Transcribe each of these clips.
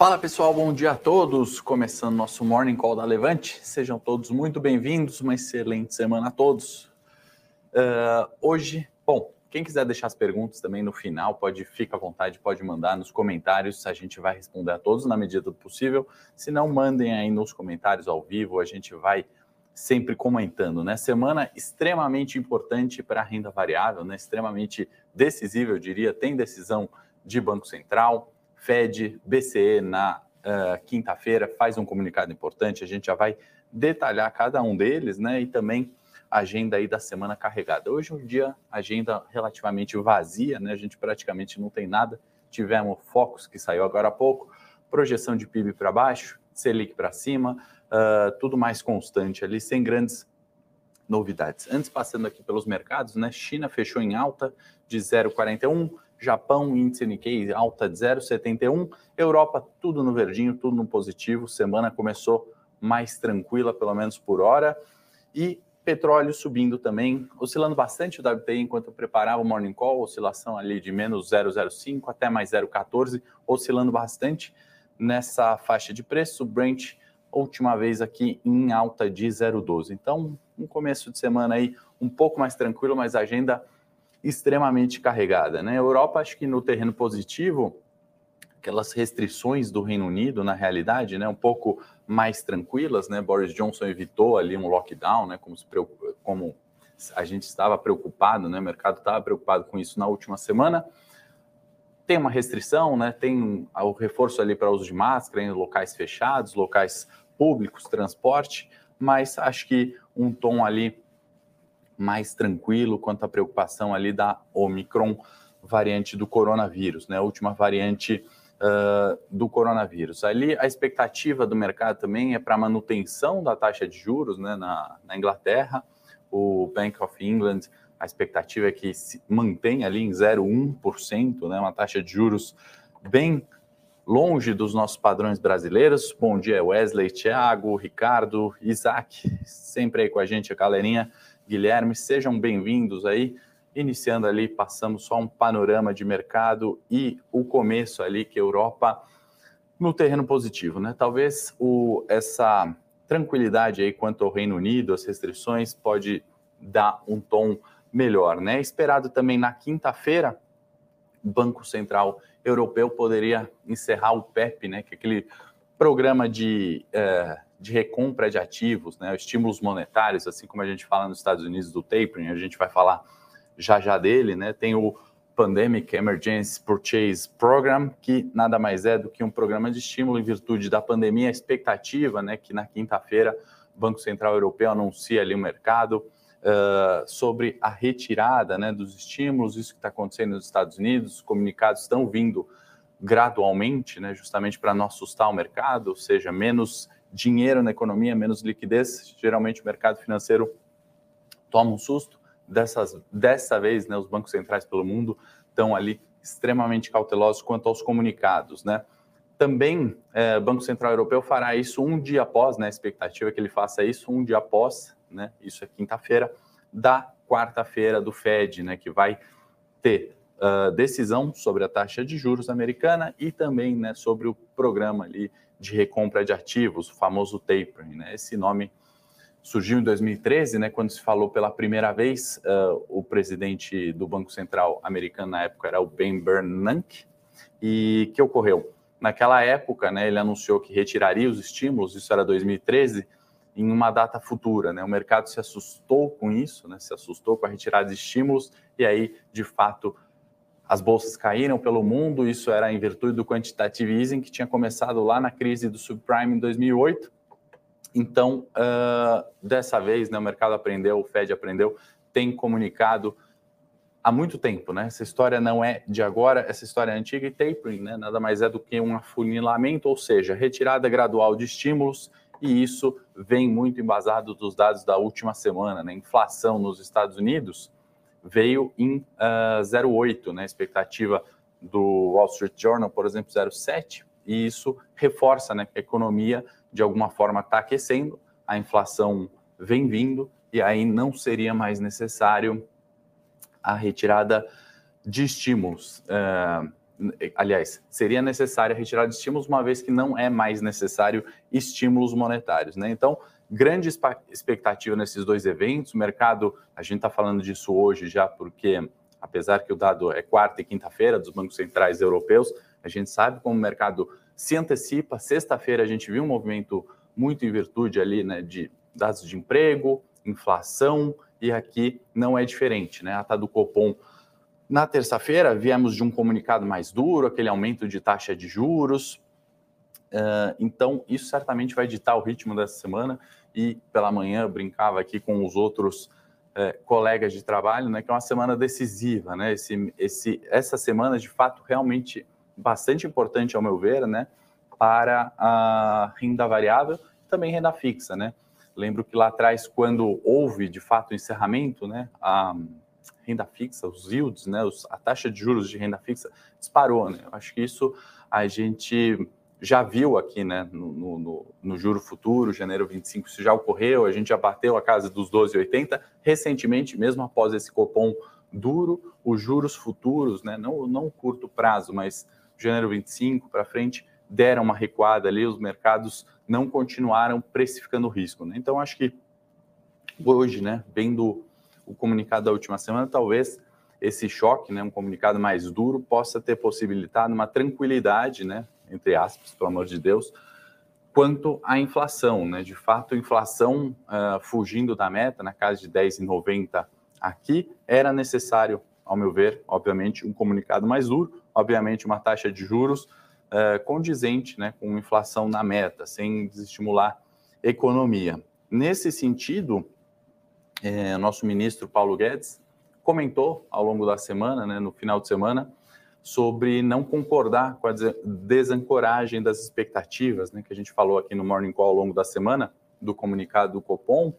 Fala pessoal, bom dia a todos. Começando nosso Morning Call da Levante. Sejam todos muito bem-vindos. Uma excelente semana a todos. Uh, hoje, bom, quem quiser deixar as perguntas também no final, pode ficar à vontade, pode mandar nos comentários. A gente vai responder a todos na medida do possível. Se não, mandem aí nos comentários ao vivo. A gente vai sempre comentando, né? Semana extremamente importante para a renda variável, né? Extremamente decisiva, eu diria. Tem decisão de Banco Central Fed, BCE na uh, quinta-feira faz um comunicado importante, a gente já vai detalhar cada um deles, né? E também a agenda aí da semana carregada. Hoje é um dia, agenda relativamente vazia, né? A gente praticamente não tem nada. Tivemos Focus, que saiu agora há pouco, projeção de PIB para baixo, Selic para cima, uh, tudo mais constante ali, sem grandes novidades. Antes, passando aqui pelos mercados, né? China fechou em alta de 0,41, Japão, índice Nikkei alta de 0,71. Europa, tudo no verdinho, tudo no positivo. Semana começou mais tranquila, pelo menos por hora. E petróleo subindo também, oscilando bastante o WTI enquanto eu preparava o Morning Call, oscilação ali de menos 0,05 até mais 0,14, oscilando bastante nessa faixa de preço. Brent, última vez aqui em alta de 0,12. Então, um começo de semana aí um pouco mais tranquilo, mas agenda extremamente carregada. Né? A Europa, acho que no terreno positivo, aquelas restrições do Reino Unido, na realidade, né, um pouco mais tranquilas, né? Boris Johnson evitou ali um lockdown, né, como, se, como a gente estava preocupado, né, o mercado estava preocupado com isso na última semana. Tem uma restrição, né, tem o reforço ali para uso de máscara em locais fechados, locais públicos, transporte, mas acho que um tom ali mais tranquilo quanto à preocupação ali da Omicron, variante do coronavírus, né? A última variante uh, do coronavírus. Ali a expectativa do mercado também é para manutenção da taxa de juros, né? Na, na Inglaterra, o Bank of England, a expectativa é que se mantenha ali em 0,1%, né? Uma taxa de juros bem longe dos nossos padrões brasileiros. Bom dia, Wesley, Thiago, Ricardo, Isaac, sempre aí com a gente, a galerinha. Guilherme, sejam bem-vindos aí. Iniciando ali, passamos só um panorama de mercado e o começo ali que a Europa no terreno positivo, né? Talvez o, essa tranquilidade aí quanto ao Reino Unido, as restrições, pode dar um tom melhor, né? Esperado também na quinta-feira, Banco Central Europeu poderia encerrar o PEP, né? Que é aquele programa de eh, de recompra de ativos, né, estímulos monetários, assim como a gente fala nos Estados Unidos do tapering, a gente vai falar já já dele, né? Tem o Pandemic Emergency Purchase Program, que nada mais é do que um programa de estímulo em virtude da pandemia, a expectativa, né, que na quinta-feira o Banco Central Europeu anuncia ali o mercado uh, sobre a retirada, né, dos estímulos, isso que está acontecendo nos Estados Unidos, os comunicados estão vindo gradualmente, né, justamente para não assustar o mercado, ou seja, menos dinheiro na economia, menos liquidez, geralmente o mercado financeiro toma um susto. Dessas, dessa vez, né, os bancos centrais pelo mundo estão ali extremamente cautelosos quanto aos comunicados, né? Também é, o Banco Central Europeu fará isso um dia após, né? A expectativa é que ele faça isso um dia após, né? Isso é quinta-feira, da quarta-feira do Fed, né? Que vai ter uh, decisão sobre a taxa de juros americana e também, né? Sobre o programa ali de recompra de ativos, o famoso tapering. Né? Esse nome surgiu em 2013, né, quando se falou pela primeira vez, uh, o presidente do Banco Central americano na época era o Ben Bernanke, e que ocorreu? Naquela época, né, ele anunciou que retiraria os estímulos, isso era 2013, em uma data futura. Né? O mercado se assustou com isso, né? se assustou com a retirada de estímulos, e aí, de fato, as bolsas caíram pelo mundo, isso era em virtude do quantitative easing que tinha começado lá na crise do subprime em 2008. Então, uh, dessa vez, né, o mercado aprendeu, o Fed aprendeu, tem comunicado há muito tempo, né? Essa história não é de agora, essa história é antiga e tapering, né? Nada mais é do que um afunilamento, ou seja, retirada gradual de estímulos, e isso vem muito embasado dos dados da última semana, né? Inflação nos Estados Unidos veio em uh, ah, 0,8, né? Expectativa do Wall Street Journal, por exemplo, 0,7, e isso reforça né, que a economia, de alguma forma, está aquecendo, a inflação vem vindo, e aí não seria mais necessário a retirada de estímulos. Uh, aliás, seria necessária a retirada de estímulos, uma vez que não é mais necessário estímulos monetários. Né? Então, grande expectativa nesses dois eventos. O mercado, a gente está falando disso hoje já, porque apesar que o dado é quarta e quinta-feira dos bancos centrais europeus, a gente sabe como o mercado se antecipa. Sexta-feira a gente viu um movimento muito em virtude ali, né, de dados de emprego, inflação, e aqui não é diferente, né? A ata do Copom na terça-feira, viemos de um comunicado mais duro, aquele aumento de taxa de juros. Uh, então, isso certamente vai ditar o ritmo dessa semana. E pela manhã, brincava aqui com os outros uh, colegas de trabalho, né, que é uma semana decisiva. Né? Esse, esse, essa semana, de fato, realmente bastante importante, ao meu ver, né, para a renda variável também renda fixa. Né? Lembro que lá atrás, quando houve, de fato, o encerramento, né, a renda fixa, os yields, né, a taxa de juros de renda fixa disparou, né? Eu acho que isso a gente já viu aqui, né, no, no, no, juro futuro, janeiro 25, isso já ocorreu, a gente já bateu a casa dos 12,80. Recentemente, mesmo após esse copom duro, os juros futuros, né, não, não curto prazo, mas janeiro 25 para frente, deram uma recuada ali, os mercados não continuaram precificando o risco. Né? Então, acho que hoje, né, vendo o comunicado da última semana, talvez esse choque, né, um comunicado mais duro, possa ter possibilitado uma tranquilidade, né, entre aspas, pelo amor de Deus, quanto à inflação. Né? De fato, inflação uh, fugindo da meta, na casa de 10,90 aqui, era necessário, ao meu ver, obviamente, um comunicado mais duro, obviamente, uma taxa de juros uh, condizente né, com inflação na meta, sem desestimular economia. Nesse sentido, é, nosso ministro Paulo Guedes comentou ao longo da semana, né, no final de semana, sobre não concordar com a desancoragem das expectativas, né, que a gente falou aqui no Morning Call ao longo da semana, do comunicado do Copom,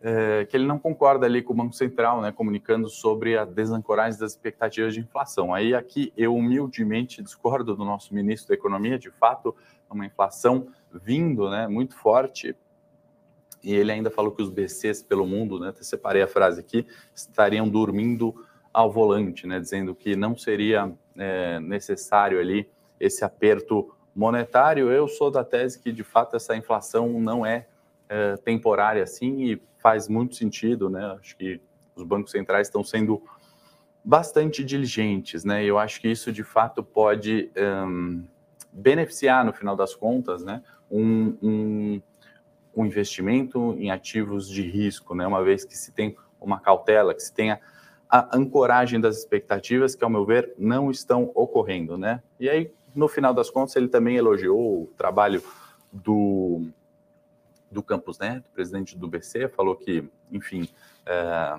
é, que ele não concorda ali com o Banco Central, né, comunicando sobre a desancoragem das expectativas de inflação. Aí aqui eu humildemente discordo do nosso ministro da Economia, de fato, uma inflação vindo, né, muito forte e ele ainda falou que os BCs pelo mundo, né, até separei a frase aqui, estariam dormindo ao volante, né, dizendo que não seria é, necessário ali esse aperto monetário. Eu sou da tese que, de fato, essa inflação não é, é temporária assim e faz muito sentido, né? Acho que os bancos centrais estão sendo bastante diligentes, né? Eu acho que isso, de fato, pode um, beneficiar, no final das contas, né? um, um o investimento em ativos de risco, né? uma vez que se tem uma cautela, que se tenha a ancoragem das expectativas, que, ao meu ver, não estão ocorrendo. Né? E aí, no final das contas, ele também elogiou o trabalho do, do Campos Neto, presidente do BC, falou que, enfim, é,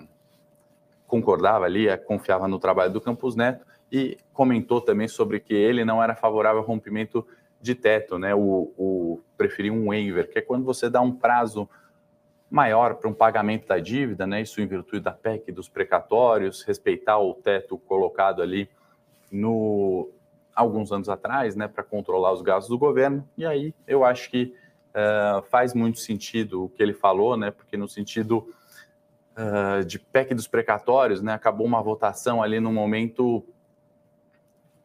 concordava ali, é, confiava no trabalho do Campos Neto e comentou também sobre que ele não era favorável ao rompimento de teto, né? O, o preferir um waiver, que é quando você dá um prazo maior para um pagamento da dívida, né? Isso em virtude da PEC dos precatórios, respeitar o teto colocado ali no alguns anos atrás, né, para controlar os gastos do governo. E aí eu acho que uh, faz muito sentido o que ele falou, né? Porque no sentido uh, de PEC dos precatórios, né, acabou uma votação ali no momento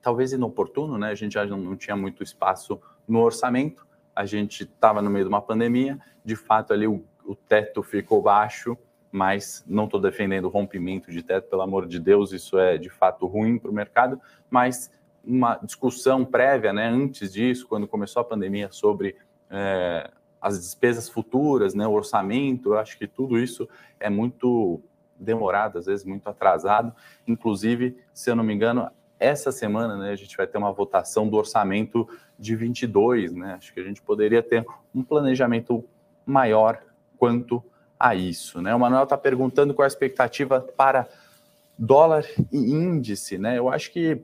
talvez inoportuno, né? A gente já não, não tinha muito espaço no orçamento, a gente estava no meio de uma pandemia, de fato ali o, o teto ficou baixo, mas não estou defendendo o rompimento de teto, pelo amor de Deus, isso é de fato ruim para o mercado, mas uma discussão prévia, né, antes disso, quando começou a pandemia, sobre é, as despesas futuras, né, o orçamento, eu acho que tudo isso é muito demorado, às vezes muito atrasado. Inclusive, se eu não me engano, essa semana, né, a gente vai ter uma votação do orçamento de 22, né? Acho que a gente poderia ter um planejamento maior quanto a isso, né? O Manuel está perguntando qual a expectativa para dólar e índice, né? Eu acho que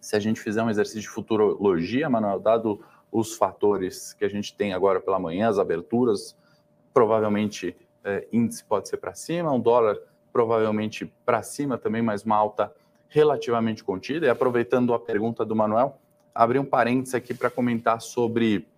se a gente fizer um exercício de futurologia, Manuel, dado os fatores que a gente tem agora pela manhã, as aberturas, provavelmente é, índice pode ser para cima, um dólar provavelmente para cima também, mas uma alta relativamente contida. E aproveitando a pergunta do Manuel, abrir um parênteses aqui para comentar sobre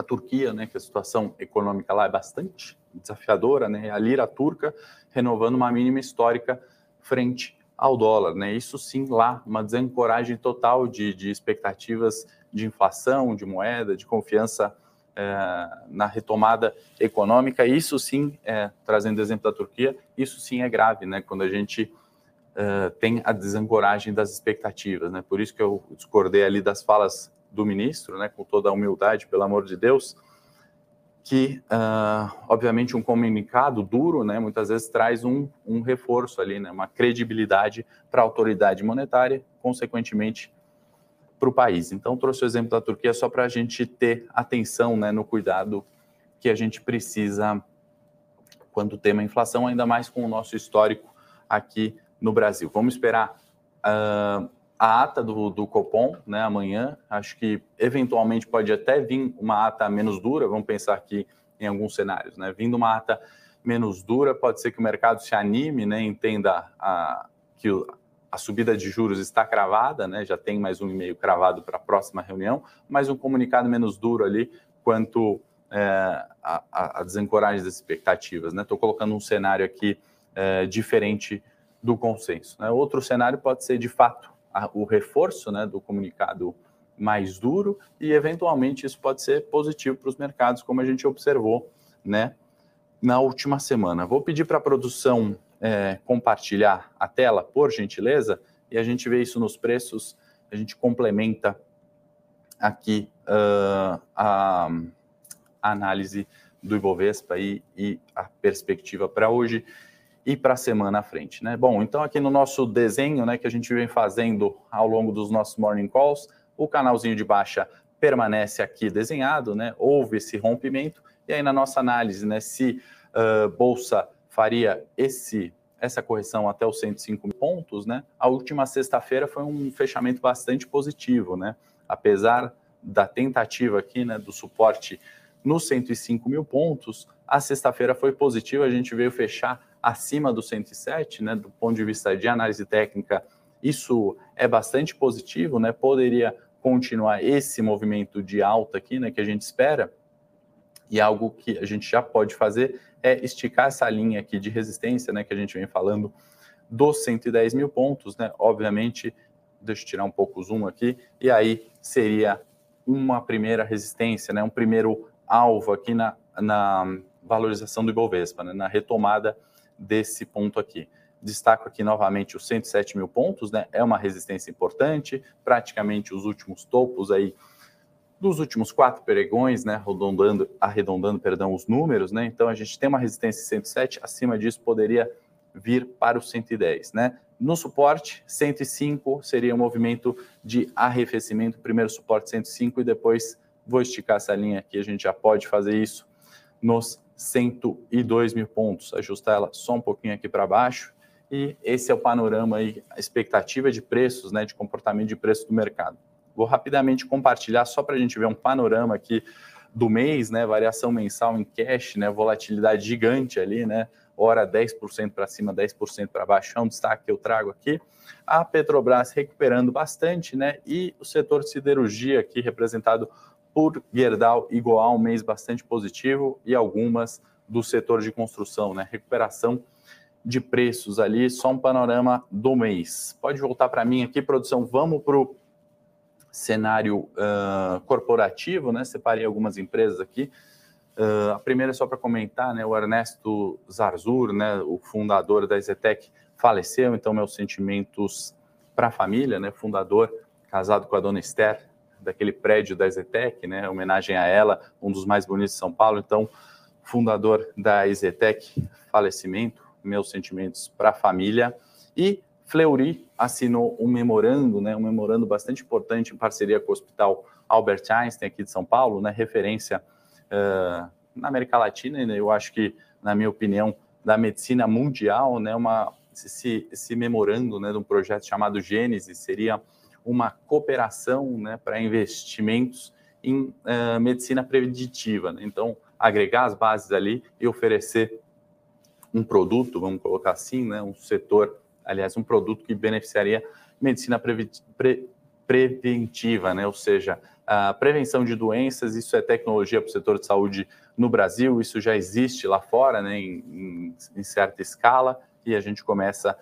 a Turquia, né, que a situação econômica lá é bastante desafiadora, né, a lira turca renovando uma mínima histórica frente ao dólar, né? Isso sim lá, uma desancoragem total de, de expectativas de inflação, de moeda, de confiança é, na retomada econômica. Isso sim, é, trazendo exemplo da Turquia, isso sim é grave, né? Quando a gente é, tem a desancoragem das expectativas, né? Por isso que eu discordei ali das falas do ministro, né? Com toda a humildade, pelo amor de Deus, que uh, obviamente um comunicado duro, né? Muitas vezes traz um, um reforço ali, né? Uma credibilidade para a autoridade monetária, consequentemente para o país. Então, trouxe o exemplo da Turquia só para a gente ter atenção né, no cuidado que a gente precisa quando tem uma inflação, ainda mais com o nosso histórico aqui no Brasil. Vamos esperar uh, a ata do, do Copom né, amanhã. Acho que eventualmente pode até vir uma ata menos dura. Vamos pensar aqui em alguns cenários. Né? Vindo uma ata menos dura, pode ser que o mercado se anime, né, entenda a, que a subida de juros está cravada, né? já tem mais um e-mail cravado para a próxima reunião, mas um comunicado menos duro ali quanto é, a, a, desancoragem das expectativas. Estou né? colocando um cenário aqui é, diferente do consenso. Né? Outro cenário pode ser, de fato, a, o reforço né, do comunicado mais duro e, eventualmente, isso pode ser positivo para os mercados, como a gente observou né, na última semana. Vou pedir para a produção é, compartilhar a tela, por gentileza, e a gente vê isso nos preços, a gente complementa aqui uh, a, a, análise do Ibovespa e, e a perspectiva para hoje e para a semana à frente. Né? Bom, então aqui no nosso desenho né, que a gente vem fazendo ao longo dos nossos morning calls, o canalzinho de baixa permanece aqui desenhado, né? houve esse rompimento, e aí na nossa análise, né, se uh, Bolsa faria esse essa correção até os 105 mil pontos, né? A última sexta-feira foi um fechamento bastante positivo, né? Apesar da tentativa aqui, né, do suporte nos 105 mil pontos, a sexta-feira foi positiva, a gente veio fechar acima do 107, né? Do ponto de vista de análise técnica, isso é bastante positivo, né? Poderia continuar esse movimento de alta aqui, né, que a gente espera, e algo que a gente já pode fazer é esticar essa linha aqui de resistência, né, que a gente vem falando dos 110 mil pontos, né? Obviamente, deixa eu tirar um pouco o zoom aqui, e aí seria uma primeira resistência, né? Um primeiro alvo aqui na, na valorização do Ibovespa, né? na retomada desse ponto aqui. Destaco aqui novamente os 107 mil pontos, né? É uma resistência importante, praticamente os últimos topos aí dos últimos quatro pregões, né, arredondando, arredondando perdão, os números, né, então a gente tem uma resistência 107, acima disso poderia vir para o 110, né. No suporte, 105 seria um movimento de arrefecimento, primeiro suporte 105 e depois vou esticar essa linha aqui, a gente já pode fazer isso nos 102 mil pontos, ajustar ela só um pouquinho aqui para baixo, e esse é o panorama aí, a expectativa de preços, né, de comportamento de preço do mercado. Vou rapidamente compartilhar só para a gente ver um panorama aqui do mês, né? Variação mensal em cash, né? Volatilidade gigante ali, né? Hora 10% para cima, 10% para baixo, é um destaque que eu trago aqui. A Petrobras recuperando bastante, né? E o setor siderurgia aqui representado por Gerdau e Goal, um mês bastante positivo e algumas do setor de construção, né? Recuperação de preços ali, só um panorama do mês. Pode voltar para mim aqui, produção. Vamos para o cenário uh, corporativo, né? Separei algumas empresas aqui. Uh, a primeira é só para comentar, né? O Ernesto Zarzur, né? O fundador da Zetec, faleceu, então meus sentimentos para a família, né? Fundador, casado com a dona Esther, daquele prédio da Zetec, né? Homenagem a ela, um dos mais bonitos de São Paulo. Então, fundador da Zetec, falecimento, meus sentimentos para a família. E Fleury assinou um memorando, né, um memorando bastante importante em parceria com o Hospital Albert Einstein aqui de São Paulo, né, referência uh, na América Latina, né, eu acho que, na minha opinião, da medicina mundial, né, uma, esse, esse memorando né, de um projeto chamado Gênesis seria uma cooperação né, para investimentos em uh, medicina preditiva. Né? Então, agregar as bases ali e oferecer um produto, vamos colocar assim, né, um setor aliás, um produto que beneficiaria medicina pre, pre, preventiva, né? ou seja, a prevenção de doenças, isso é tecnologia para o setor de saúde no Brasil, isso já existe lá fora, né, em, em, em certa escala, e a gente começa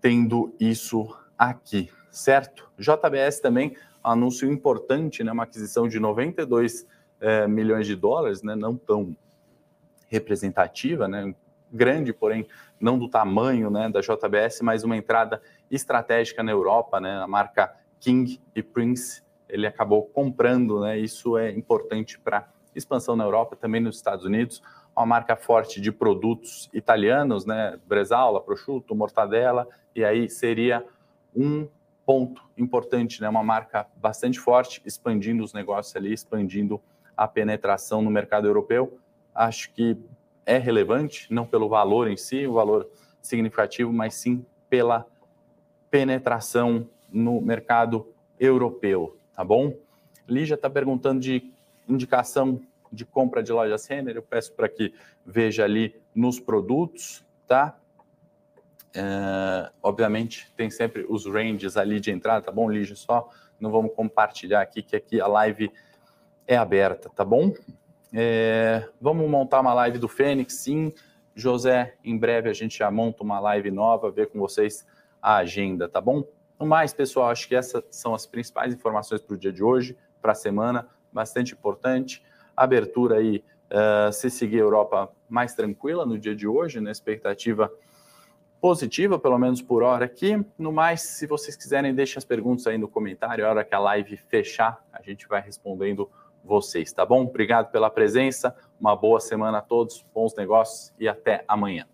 tendo isso aqui, certo? JBS também anúncio importante, né, uma aquisição de 92 é, milhões de dólares, né, não tão representativa, né, grande, porém não do tamanho né, da JBS, mas uma entrada estratégica na Europa, né, a marca King e Prince, ele acabou comprando, né, isso é importante para expansão na Europa, também nos Estados Unidos, uma marca forte de produtos italianos, né, Bresaola, prosciutto, mortadela, e aí seria um ponto importante, né, uma marca bastante forte, expandindo os negócios ali, expandindo a penetração no mercado europeu. Acho que é relevante, não pelo valor em si, o valor significativo, mas sim pela penetração no mercado europeu, tá bom? Lígia está perguntando de indicação de compra de loja Renner, eu peço para que veja ali nos produtos, tá? É, obviamente tem sempre os ranges ali de entrada, tá bom, Lígia? Só não vamos compartilhar aqui, que aqui a live é aberta, tá bom? É, vamos montar uma live do Fênix, sim. José, em breve a gente já monta uma live nova, ver com vocês a agenda, tá bom? No mais, pessoal, acho que essas são as principais informações para o dia de hoje, para a semana, bastante importante. Abertura aí, uh, se seguir a Europa mais tranquila no dia de hoje, na né? expectativa positiva, pelo menos por hora aqui. No mais, se vocês quiserem, deixem as perguntas aí no comentário. A hora que a live fechar, a gente vai respondendo vocês, tá bom? Obrigado pela presença, uma boa semana a todos, bons negócios e até amanhã.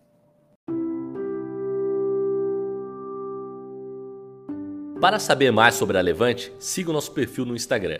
Para saber mais sobre a Levante, siga o nosso perfil no Instagram,